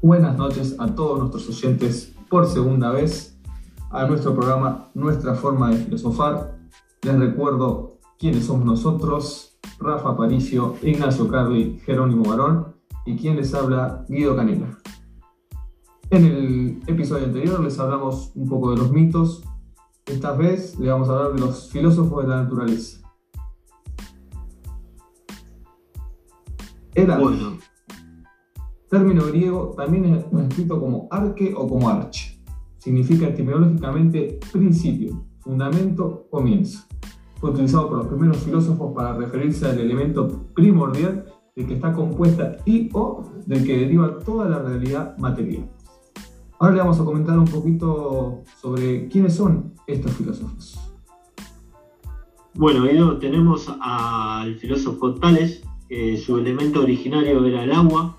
Buenas noches a todos nuestros oyentes por segunda vez a nuestro programa Nuestra forma de filosofar. Les recuerdo quiénes somos nosotros, Rafa Paricio, Ignacio Carli, Jerónimo Barón y quien les habla, Guido Canela. En el episodio anterior les hablamos un poco de los mitos, esta vez le vamos a hablar de los filósofos de la naturaleza. Era bueno. Término griego también es escrito como arque o como arche. Significa etimológicamente principio, fundamento, comienzo. Fue utilizado por los primeros filósofos para referirse al elemento primordial del que está compuesta y o del que deriva toda la realidad material. Ahora le vamos a comentar un poquito sobre quiénes son estos filósofos. Bueno, Guido, tenemos al filósofo Tales, que su elemento originario era el agua,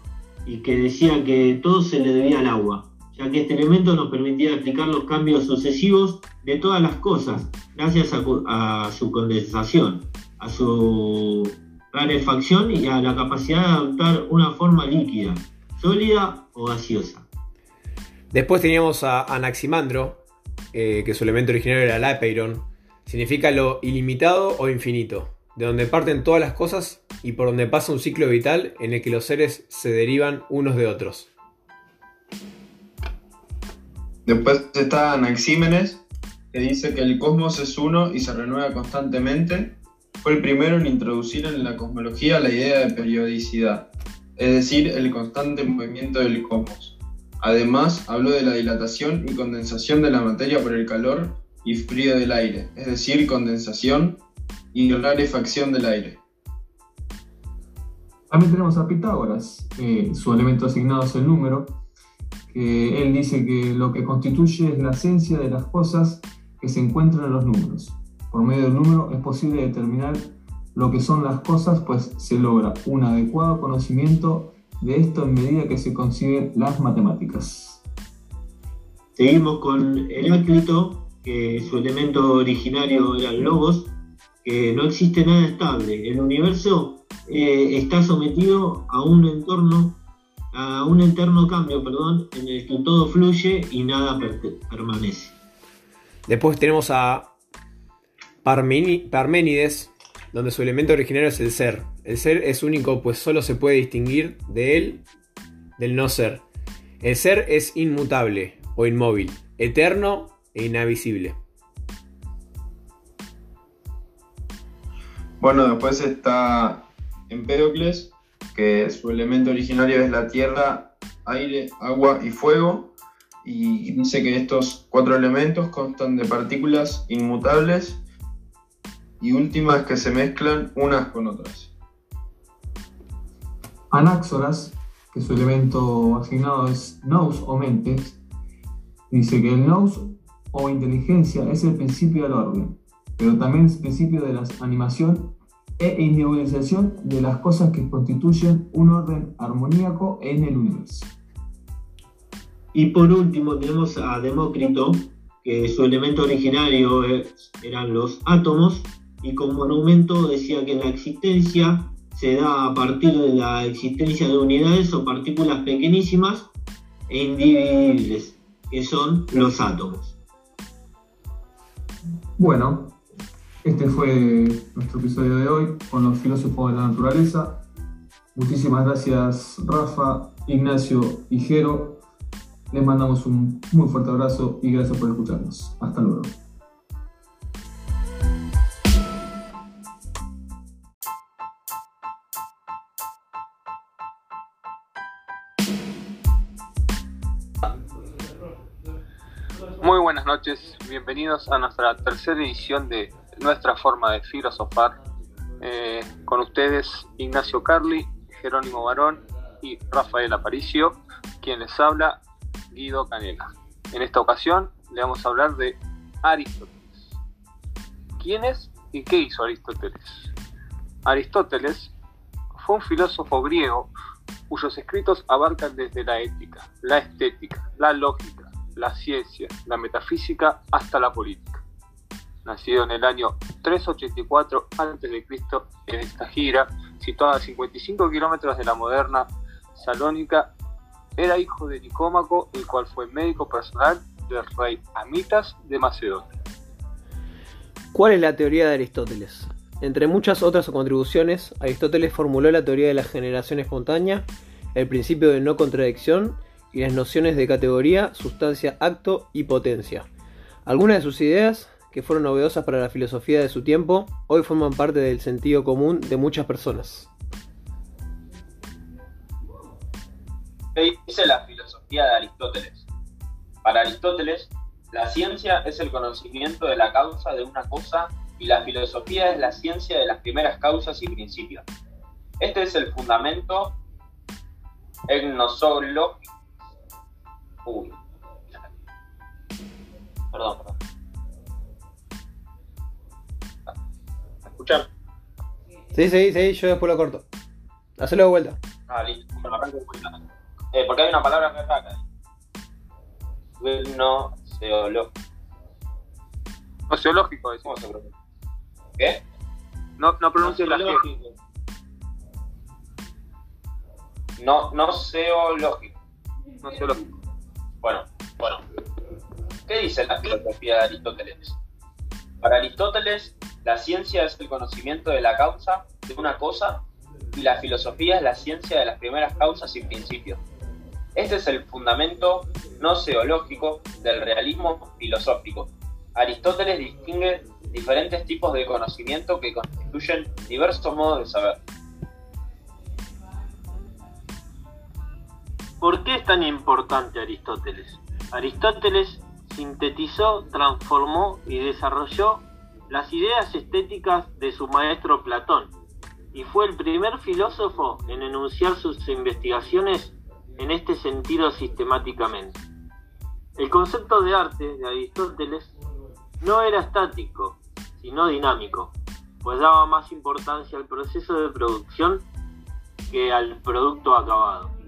y que decía que todo se le debía al agua, ya que este elemento nos permitía explicar los cambios sucesivos de todas las cosas, gracias a, su condensación, a su rarefacción y a la capacidad de adoptar una forma líquida, sólida o gaseosa. Después teníamos a Anaximandro, eh, que su elemento originario era el apeiron, significa lo ilimitado o infinito de donde parten todas las cosas y por donde pasa un ciclo vital en el que los seres se derivan unos de otros. Después está Anaxímenes, que dice que el cosmos es uno y se renueva constantemente. Fue el primero en introducir en la cosmología la idea de periodicidad, es decir, el constante movimiento del cosmos. Además, habló de la dilatación y condensación de la materia por el calor y frío del aire, es decir, condensación y rarefacción del aire. También tenemos a Pitágoras, su elemento asignado es el número, que él dice que lo que constituye es la esencia de las cosas que se encuentran en los números. Por medio del número es posible determinar lo que son las cosas, pues se logra un adecuado conocimiento de esto en medida que se consiguen las matemáticas. Seguimos con Heráclito, que su elemento originario era el logos, no existe nada estable. El universo eh, está sometido a un entorno, a un eterno cambio, perdón, en el que todo fluye y nada permanece. Después tenemos a Parménides, donde su elemento originario es el ser. El ser es único, pues solo se puede distinguir de él del no ser. El ser es inmutable o inmóvil, eterno e inavisible. Bueno, después está Empédocles, que su elemento originario es la tierra, aire, agua y fuego, y dice que estos cuatro elementos constan de partículas inmutables y últimas que se mezclan unas con otras. Anáxoras, que su elemento asignado es nous o mentes, dice que el nous o inteligencia es el principio del orden pero también es principio de la animación e individualización de las cosas que constituyen un orden armoníaco en el universo. Y por último tenemos a Demócrito, que su elemento originario eran los átomos, y como argumento decía que la existencia se da a partir de la existencia de unidades o partículas pequeñísimas e indivisibles, que son los átomos. Bueno, este fue nuestro episodio de hoy con los filósofos de la naturaleza. Muchísimas gracias Rafa, Ignacio y Jero. Les mandamos un muy fuerte abrazo y gracias por escucharnos. Hasta luego. Muy buenas noches, bienvenidos a nuestra tercera edición de nuestra forma de filosofar. Eh, con ustedes Ignacio Carli, Jerónimo Barón y Rafael Aparicio, quien les habla Guido Canela. En esta ocasión le vamos a hablar de Aristóteles. ¿Quién es y qué hizo Aristóteles? Aristóteles fue un filósofo griego cuyos escritos abarcan desde la ética, la estética, la lógica, la ciencia, la metafísica hasta la política nacido en el año 384 a.C. en esta gira, situada a 55 kilómetros de la moderna Salónica Era hijo de Nicómaco, el cual fue médico personal del rey Amitas de Macedonia. ¿Cuál es la teoría de Aristóteles? Entre muchas otras contribuciones, Aristóteles formuló la teoría de la generación espontánea, el principio de no contradicción y las nociones de categoría, sustancia, acto y potencia. Algunas de sus ideas, que fueron novedosas para la filosofía de su tiempo, hoy forman parte del sentido común de muchas personas. ¿Qué dice la filosofía de Aristóteles? Para Aristóteles, la ciencia es el conocimiento de la causa de una cosa y la filosofía es la ciencia de las primeras causas y principios. Este es el fundamento egnosológico. Sí, sí, sí, yo después lo corto. Hacelo de vuelta. Ah, listo. Bueno, arranco de vuelta. Eh, porque hay una palabra que acá. Gnoseológico. Sociológico, ¿Cómo decimos. se pronuncia? ¿Qué? No, no pronuncie la G. No, no seológico. Sociológico. Bueno, bueno. ¿Qué dice la filosofía de Aristóteles? Para Aristóteles, la ciencia es el conocimiento de la causa de una cosa y la filosofía es la ciencia de las primeras causas y principios. Este es el fundamento no seológico del realismo filosófico. Aristóteles distingue diferentes tipos de conocimiento que constituyen diversos modos de saber. ¿Por qué es tan importante Aristóteles? Aristóteles sintetizó, transformó y desarrolló las ideas estéticas de su maestro Platón y fue el primer filósofo en enunciar sus investigaciones en este sentido sistemáticamente. El concepto de arte de Aristóteles no era estático, sino dinámico, pues daba más importancia al proceso de producción que al producto acabado.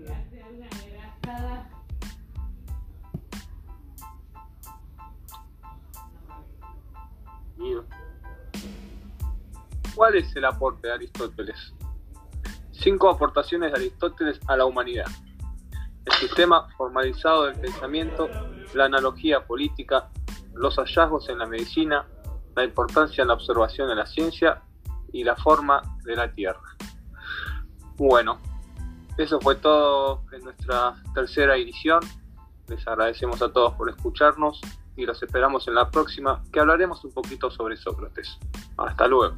¿Cuál es el aporte de Aristóteles? Cinco aportaciones de Aristóteles a la humanidad. El sistema formalizado del pensamiento, la analogía política, los hallazgos en la medicina, la importancia en la observación de la ciencia y la forma de la Tierra. Bueno, eso fue todo en nuestra tercera edición. Les agradecemos a todos por escucharnos y los esperamos en la próxima que hablaremos un poquito sobre Sócrates. Hasta luego.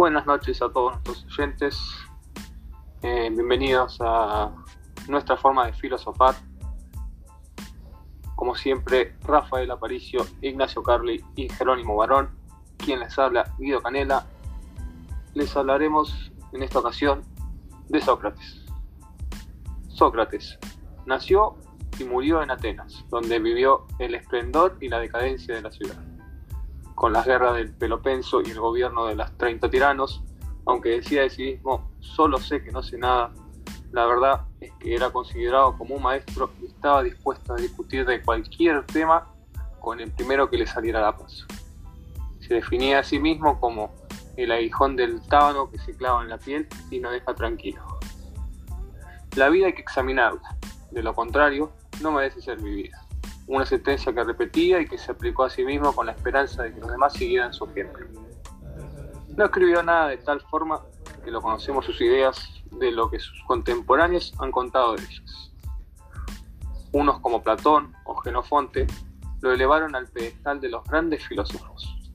Buenas noches a todos nuestros oyentes. Eh, bienvenidos a nuestra forma de filosofar. Como siempre, Rafael Aparicio, Ignacio Carli y Jerónimo Barón, quien les habla, Guido Canela. Les hablaremos en esta ocasión de Sócrates. Sócrates nació y murió en Atenas, donde vivió el esplendor y la decadencia de la ciudad con las guerras del Pelopenso y el gobierno de las 30 tiranos, aunque decía de sí mismo, solo sé que no sé nada, la verdad es que era considerado como un maestro y estaba dispuesto a discutir de cualquier tema con el primero que le saliera la paso. Se definía a sí mismo como el aguijón del tábano que se clava en la piel y no deja tranquilo. La vida hay que examinarla, de lo contrario, no merece ser vivida una sentencia que repetía y que se aplicó a sí mismo con la esperanza de que los demás siguieran su ejemplo. No escribió nada de tal forma que lo conocemos sus ideas de lo que sus contemporáneos han contado de ellas. Unos como Platón o Genofonte lo elevaron al pedestal de los grandes filósofos.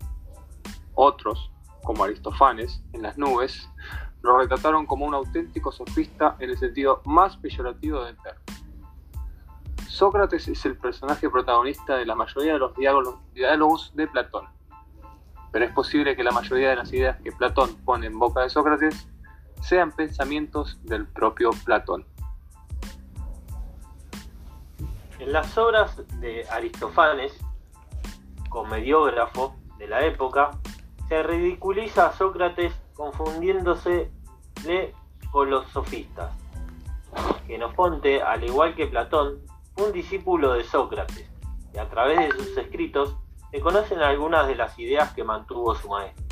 Otros, como Aristófanes, en las nubes, lo retrataron como un auténtico sofista en el sentido más peyorativo del término. Sócrates es el personaje protagonista de la mayoría de los diálogos, de Platón. Pero es posible que la mayoría de las ideas que Platón pone en boca de Sócrates sean pensamientos del propio Platón. En las obras de Aristófanes, comediógrafo de la época, se ridiculiza a Sócrates confundiéndose con los sofistas. Genofonte, al igual que Platón, un discípulo de Sócrates, y a través de sus escritos se conocen algunas de las ideas que mantuvo su maestro.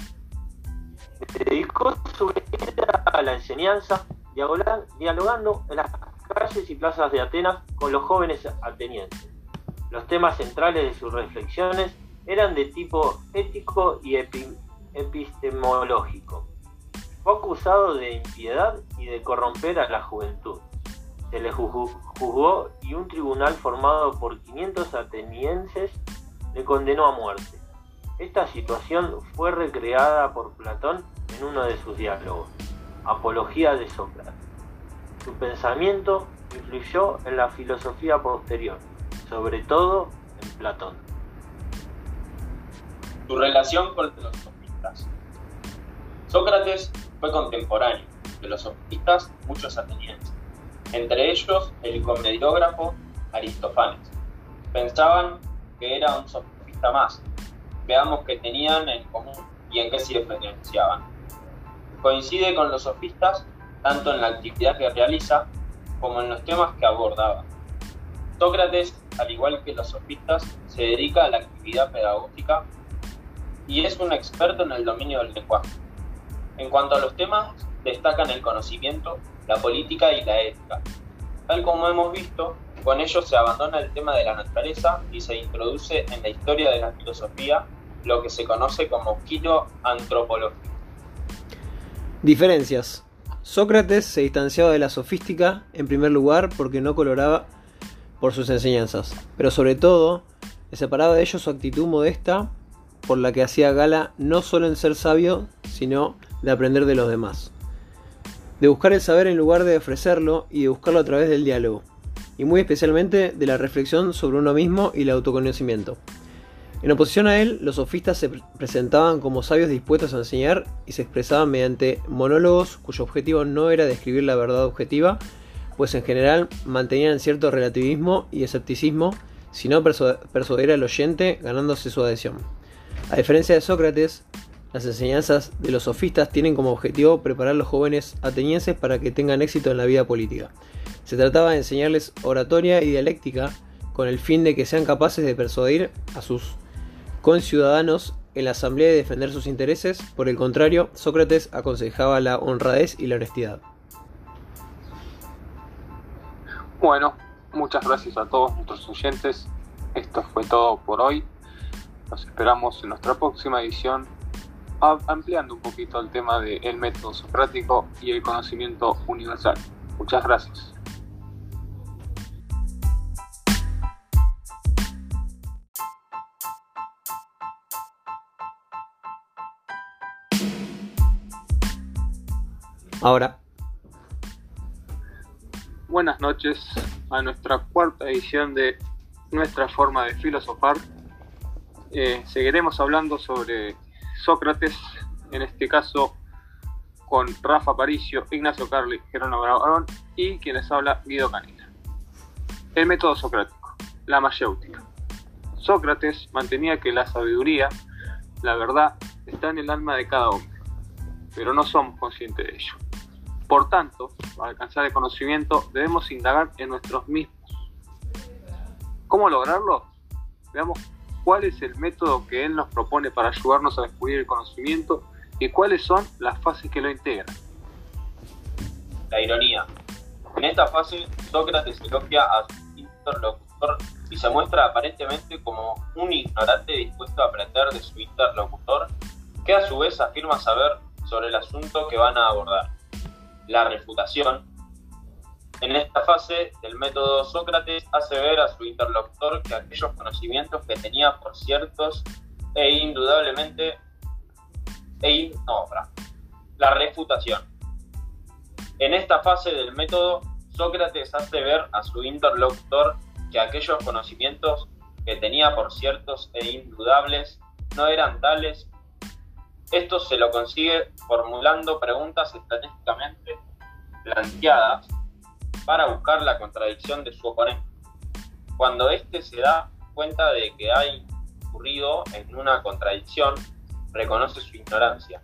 Dedicó su vida a la enseñanza, dialogando en las calles y plazas de Atenas con los jóvenes atenienses. Los temas centrales de sus reflexiones eran de tipo ético y epistemológico. Fue acusado de impiedad y de corromper a la juventud. Se le juzgó y un tribunal formado por 500 atenienses le condenó a muerte. Esta situación fue recreada por Platón en uno de sus diálogos, Apología de Sócrates. Su pensamiento influyó en la filosofía posterior, sobre todo en Platón. Su relación con los sofistas. Sócrates fue contemporáneo de los sofistas muchos atenienses, entre ellos el comediógrafo Aristófanes. Pensaban que era un sofista más. Veamos qué tenían en común y en qué se diferenciaban. Coincide con los sofistas tanto en la actividad que realiza como en los temas que abordaba. Sócrates, al igual que los sofistas, se dedica a la actividad pedagógica y es un experto en el dominio del lenguaje. En cuanto a los temas, destacan el conocimiento, la política y la ética. Tal como hemos visto, con ellos se abandona el tema de la naturaleza y se introduce en la historia de la filosofía lo que se conoce como kilo antropológico. Diferencias. Sócrates se distanciaba de la sofística en primer lugar porque no coloraba por sus enseñanzas, pero sobre todo le separaba de ellos su actitud modesta por la que hacía gala no solo en ser sabio, sino de aprender de los demás. De buscar el saber en lugar de ofrecerlo y de buscarlo a través del diálogo, y muy especialmente de la reflexión sobre uno mismo y el autoconocimiento. En oposición a él, los sofistas se presentaban como sabios dispuestos a enseñar y se expresaban mediante monólogos cuyo objetivo no era describir la verdad objetiva, pues en general mantenían cierto relativismo y escepticismo, sino persuadir al oyente ganándose su adhesión. A diferencia de Sócrates, las enseñanzas de los sofistas tienen como objetivo preparar a los jóvenes atenienses para que tengan éxito en la vida política. Se trataba de enseñarles oratoria y dialéctica con el fin de que sean capaces de persuadir a sus conciudadanos en la asamblea y defender sus intereses. Por el contrario, Sócrates aconsejaba la honradez y la honestidad. Bueno, muchas gracias a todos nuestros oyentes. Esto fue todo por hoy. Nos esperamos en nuestra próxima edición ampliando un poquito el tema del método socrático y el conocimiento universal. Muchas gracias. Ahora. Buenas noches a nuestra cuarta edición de Nuestra forma de filosofar. Eh, seguiremos hablando sobre Sócrates, en este caso con Rafa Paricio, Ignacio Carli, Jerónimo Barón y quienes habla Guido Canina. El método socrático, la mayéutica. Sócrates mantenía que la sabiduría, la verdad, está en el alma de cada hombre, pero no somos conscientes de ello. Por tanto, para alcanzar el conocimiento debemos indagar en nosotros mismos. ¿Cómo lograrlo? Veamos cuál es el método que él nos propone para ayudarnos a descubrir el conocimiento y cuáles son las fases que lo integran. La ironía. En esta fase, Sócrates elogia a su interlocutor y se muestra aparentemente como un ignorante dispuesto a aprender de su interlocutor, que a su vez afirma saber sobre el asunto que van a abordar. La refutación en esta fase, el método Sócrates hace ver a su interlocutor que aquellos conocimientos que tenía por ciertos e indudablemente e no, la refutación. En esta fase del método, Sócrates hace ver a su interlocutor que aquellos conocimientos que tenía por ciertos e indudables no eran tales. Esto se lo consigue formulando preguntas estratégicamente planteadas para buscar la contradicción de su oponente. Cuando éste se da cuenta de que ha incurrido en una contradicción, reconoce su ignorancia.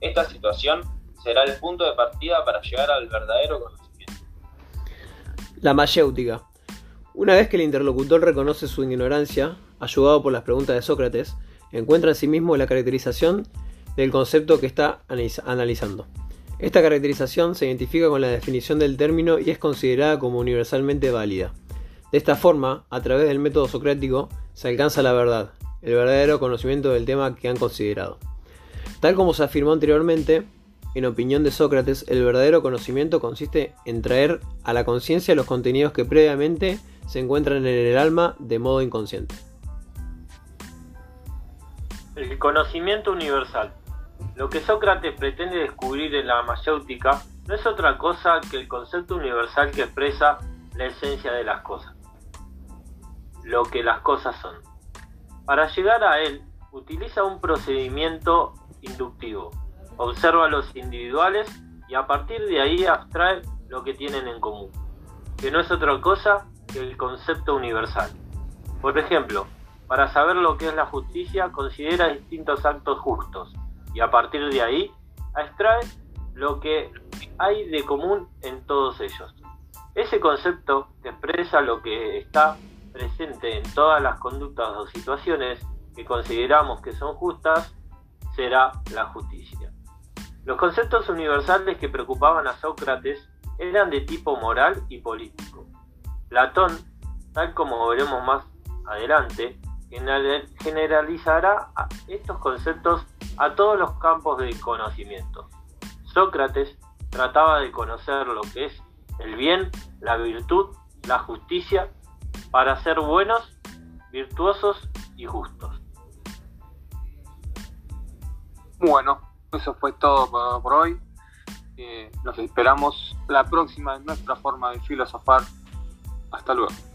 Esta situación será el punto de partida para llegar al verdadero conocimiento. La mayéutica. Una vez que el interlocutor reconoce su ignorancia, ayudado por las preguntas de Sócrates, encuentra en sí mismo la caracterización del concepto que está analizando. Esta caracterización se identifica con la definición del término y es considerada como universalmente válida. De esta forma, a través del método socrático, se alcanza la verdad, el verdadero conocimiento del tema que han considerado. Tal como se afirmó anteriormente, en opinión de Sócrates, el verdadero conocimiento consiste en traer a la conciencia los contenidos que previamente se encuentran en el alma de modo inconsciente. El conocimiento universal. Lo que Sócrates pretende descubrir en la mayéutica no es otra cosa que el concepto universal que expresa la esencia de las cosas, lo que las cosas son. Para llegar a él, utiliza un procedimiento inductivo. Observa los individuales y a partir de ahí abstrae lo que tienen en común, que no es otra cosa que el concepto universal. Por ejemplo, para saber lo que es la justicia, considera distintos actos justos y a partir de ahí extrae lo que hay de común en todos ellos. Ese concepto expresa lo que está presente en todas las conductas o situaciones que consideramos que son justas será la justicia. Los conceptos universales que preocupaban a Sócrates eran de tipo moral y político. Platón, tal como veremos más adelante, generalizará estos conceptos a todos los campos del conocimiento. Sócrates trataba de conocer lo que es el bien, la virtud, la justicia, para ser buenos, virtuosos y justos. Bueno, eso fue todo por, hoy. Eh, nos esperamos la próxima en nuestra forma de filosofar. Hasta luego.